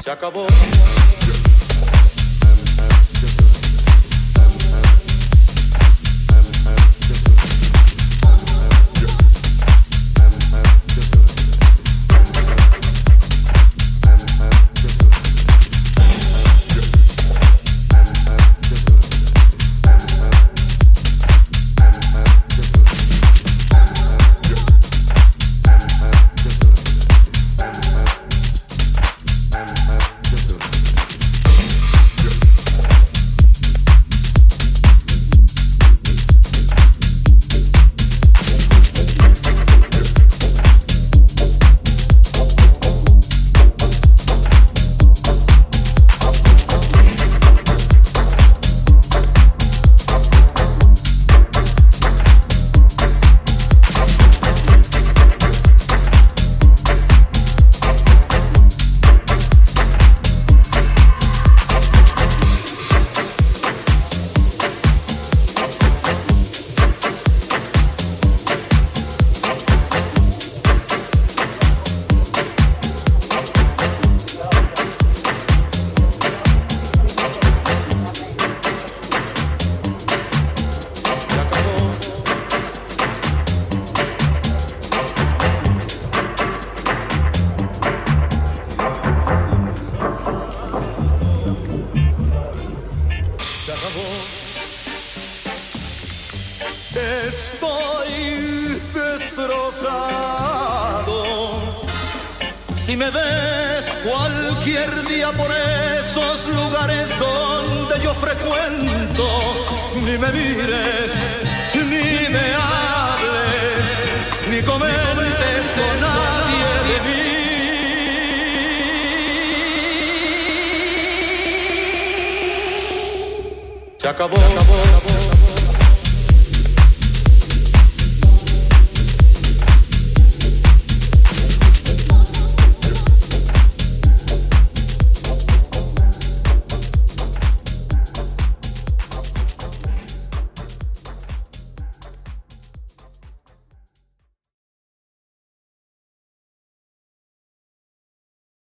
Se acabou. Estoy destrozado. Si me ves cualquier día por esos lugares donde yo frecuento, ni me mires, ni me hables, ni comentes con nadie de mí. Se acabó, se acabó, acabó.